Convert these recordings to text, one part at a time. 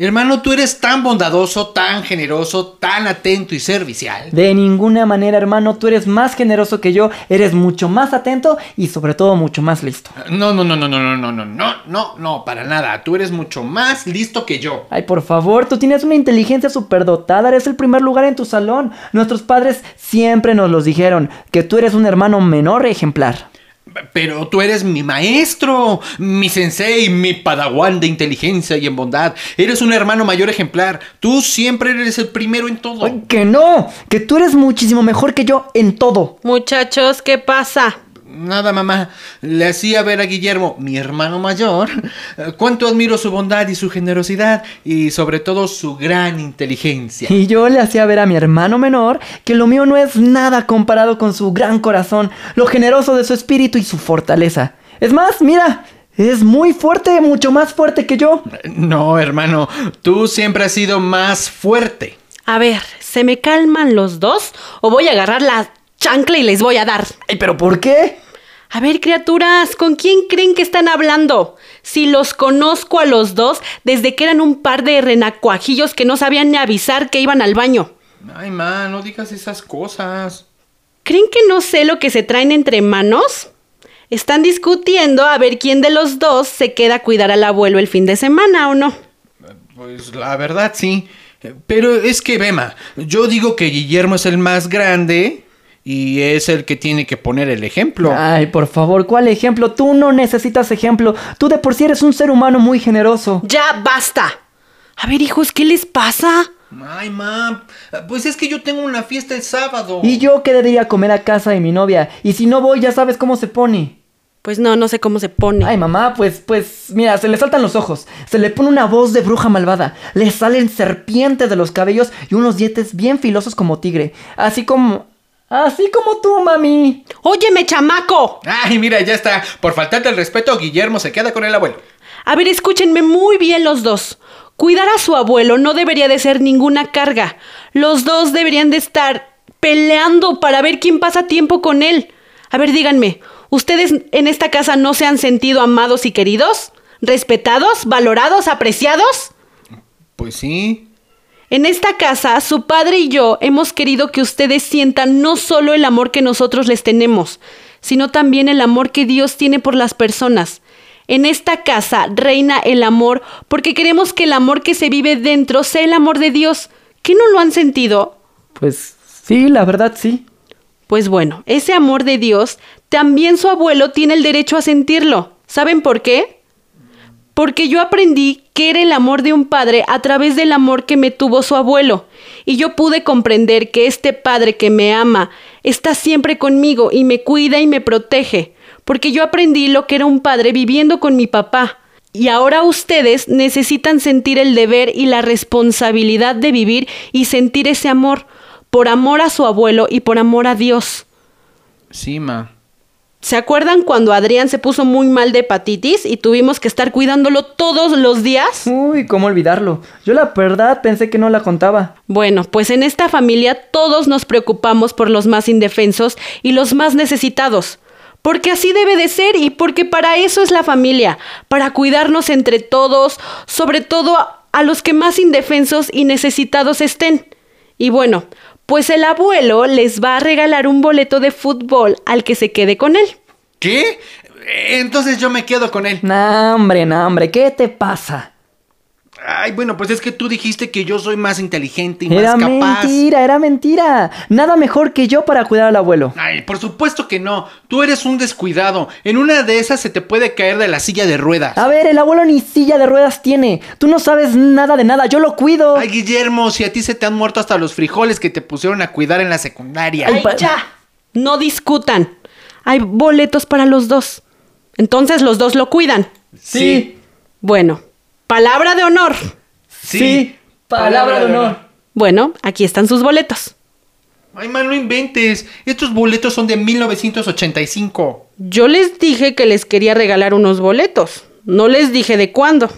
Hermano, tú eres tan bondadoso, tan generoso, tan atento y servicial. De ninguna manera, hermano, tú eres más generoso que yo, eres mucho más atento y sobre todo mucho más listo. No, no, no, no, no, no, no, no, no, no, no, para nada. Tú eres mucho más listo que yo. Ay, por favor, tú tienes una inteligencia superdotada, eres el primer lugar en tu salón. Nuestros padres siempre nos los dijeron, que tú eres un hermano menor ejemplar. Pero tú eres mi maestro, mi sensei, mi padawan de inteligencia y en bondad. Eres un hermano mayor ejemplar. Tú siempre eres el primero en todo. Ay, que no, que tú eres muchísimo mejor que yo en todo. Muchachos, ¿qué pasa? Nada, mamá. Le hacía ver a Guillermo, mi hermano mayor, cuánto admiro su bondad y su generosidad y sobre todo su gran inteligencia. Y yo le hacía ver a mi hermano menor que lo mío no es nada comparado con su gran corazón, lo generoso de su espíritu y su fortaleza. Es más, mira, es muy fuerte, mucho más fuerte que yo. No, hermano, tú siempre has sido más fuerte. A ver, ¿se me calman los dos o voy a agarrar la chancla y les voy a dar? Ay, pero ¿por qué? A ver, criaturas, ¿con quién creen que están hablando? Si los conozco a los dos desde que eran un par de renacuajillos que no sabían ni avisar que iban al baño. Ay, ma, no digas esas cosas. ¿Creen que no sé lo que se traen entre manos? Están discutiendo a ver quién de los dos se queda a cuidar al abuelo el fin de semana o no. Pues la verdad sí. Pero es que, Bema, yo digo que Guillermo es el más grande y es el que tiene que poner el ejemplo. Ay, por favor, ¿cuál ejemplo? Tú no necesitas ejemplo. Tú de por sí eres un ser humano muy generoso. Ya basta. A ver, hijos, ¿qué les pasa? Ay, ma, pues es que yo tengo una fiesta el sábado. Y yo que debería comer a casa de mi novia. Y si no voy, ya sabes cómo se pone. Pues no, no sé cómo se pone. Ay, mamá, pues, pues, mira, se le saltan los ojos. Se le pone una voz de bruja malvada. Le salen serpientes de los cabellos y unos dientes bien filosos como tigre. Así como. Así como tú, mami. Óyeme, chamaco. Ay, mira, ya está. Por faltarte el respeto, Guillermo se queda con el abuelo. A ver, escúchenme muy bien los dos. Cuidar a su abuelo no debería de ser ninguna carga. Los dos deberían de estar peleando para ver quién pasa tiempo con él. A ver, díganme, ¿ustedes en esta casa no se han sentido amados y queridos? ¿Respetados? ¿Valorados? ¿Apreciados? Pues sí. En esta casa, su padre y yo hemos querido que ustedes sientan no solo el amor que nosotros les tenemos, sino también el amor que Dios tiene por las personas. En esta casa reina el amor porque queremos que el amor que se vive dentro sea el amor de Dios. ¿Qué no lo han sentido? Pues sí, la verdad sí. Pues bueno, ese amor de Dios, también su abuelo tiene el derecho a sentirlo. ¿Saben por qué? Porque yo aprendí que era el amor de un padre a través del amor que me tuvo su abuelo. Y yo pude comprender que este padre que me ama está siempre conmigo y me cuida y me protege. Porque yo aprendí lo que era un padre viviendo con mi papá. Y ahora ustedes necesitan sentir el deber y la responsabilidad de vivir y sentir ese amor, por amor a su abuelo y por amor a Dios. Sí, ma. ¿Se acuerdan cuando Adrián se puso muy mal de hepatitis y tuvimos que estar cuidándolo todos los días? Uy, ¿cómo olvidarlo? Yo la verdad pensé que no la contaba. Bueno, pues en esta familia todos nos preocupamos por los más indefensos y los más necesitados. Porque así debe de ser y porque para eso es la familia, para cuidarnos entre todos, sobre todo a, a los que más indefensos y necesitados estén. Y bueno, pues el abuelo les va a regalar un boleto de fútbol al que se quede con él. ¿Qué? Entonces yo me quedo con él. No, hombre, no, hombre, ¿qué te pasa? Ay, bueno, pues es que tú dijiste que yo soy más inteligente y Era más capaz. mentira, era mentira. Nada mejor que yo para cuidar al abuelo. Ay, por supuesto que no. Tú eres un descuidado. En una de esas se te puede caer de la silla de ruedas. A ver, el abuelo ni silla de ruedas tiene. Tú no sabes nada de nada, yo lo cuido. Ay, Guillermo, si a ti se te han muerto hasta los frijoles que te pusieron a cuidar en la secundaria. Ay, ¡Ay, pa- ya! No discutan. Hay boletos para los dos. Entonces los dos lo cuidan. sí, Bueno, palabra de honor. sí, palabra de honor. Bueno, aquí están sus boletos. Ay, man, no inventes. Estos boletos son de 1985. Yo les dije que les quería regalar unos boletos. No les dije de cuándo.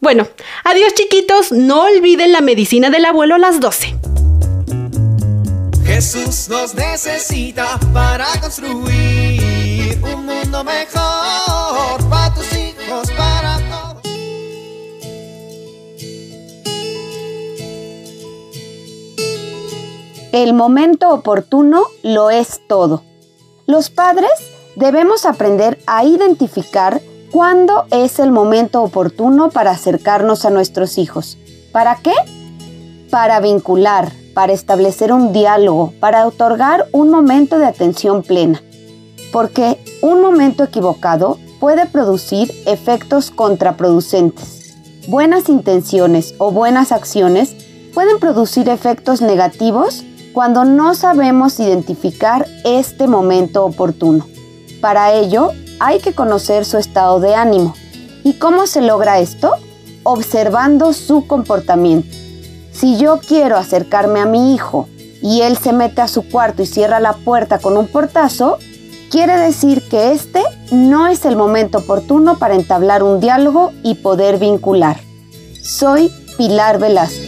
Bueno, adiós chiquitos. No olviden la medicina del abuelo a las 12. Jesús nos necesita para construir un mundo mejor El momento oportuno lo es todo. Los padres debemos aprender a identificar cuándo es el momento oportuno para acercarnos a nuestros hijos. ¿Para qué? Para vincular, para establecer un diálogo, para otorgar un momento de atención plena. Porque un momento equivocado puede producir efectos contraproducentes. Buenas intenciones o buenas acciones pueden producir efectos negativos cuando no sabemos identificar este momento oportuno. Para ello, hay que conocer su estado de ánimo. ¿Y cómo se logra esto? Observando su comportamiento. Si yo quiero acercarme a mi hijo y él se mete a su cuarto y cierra la puerta con un portazo, quiere decir que este no es el momento oportuno para entablar un diálogo y poder vincular. Soy Pilar Velasco.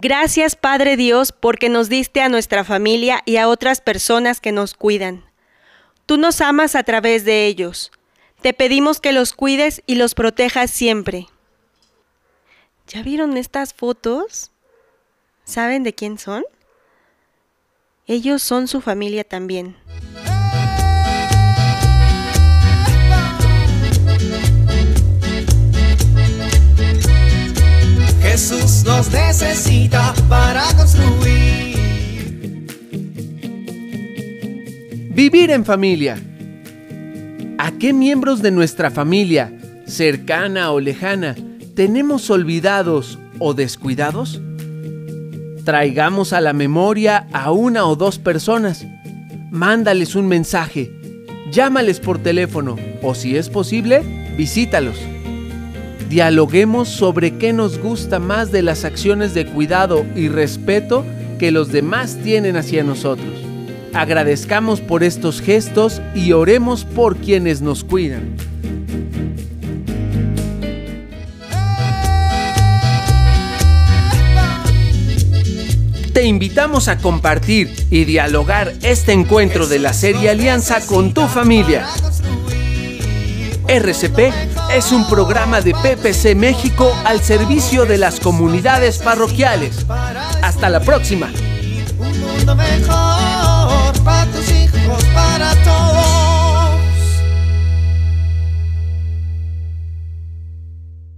Gracias Padre Dios porque nos diste a nuestra familia y a otras personas que nos cuidan. Tú nos amas a través de ellos. Te pedimos que los cuides y los protejas siempre. ¿Ya vieron estas fotos? ¿Saben de quién son? Ellos son su familia también. Jesús nos necesita para construir. Vivir en familia. ¿A qué miembros de nuestra familia, cercana o lejana, tenemos olvidados o descuidados? Traigamos a la memoria a una o dos personas. Mándales un mensaje. Llámales por teléfono o si es posible, visítalos. Dialoguemos sobre qué nos gusta más de las acciones de cuidado y respeto que los demás tienen hacia nosotros. Agradezcamos por estos gestos y oremos por quienes nos cuidan. Te invitamos a compartir y dialogar este encuentro de la serie Alianza con tu familia. RCP es un programa de PPC México al servicio de las comunidades parroquiales. Hasta la próxima. Un mundo mejor para tus hijos, para todos.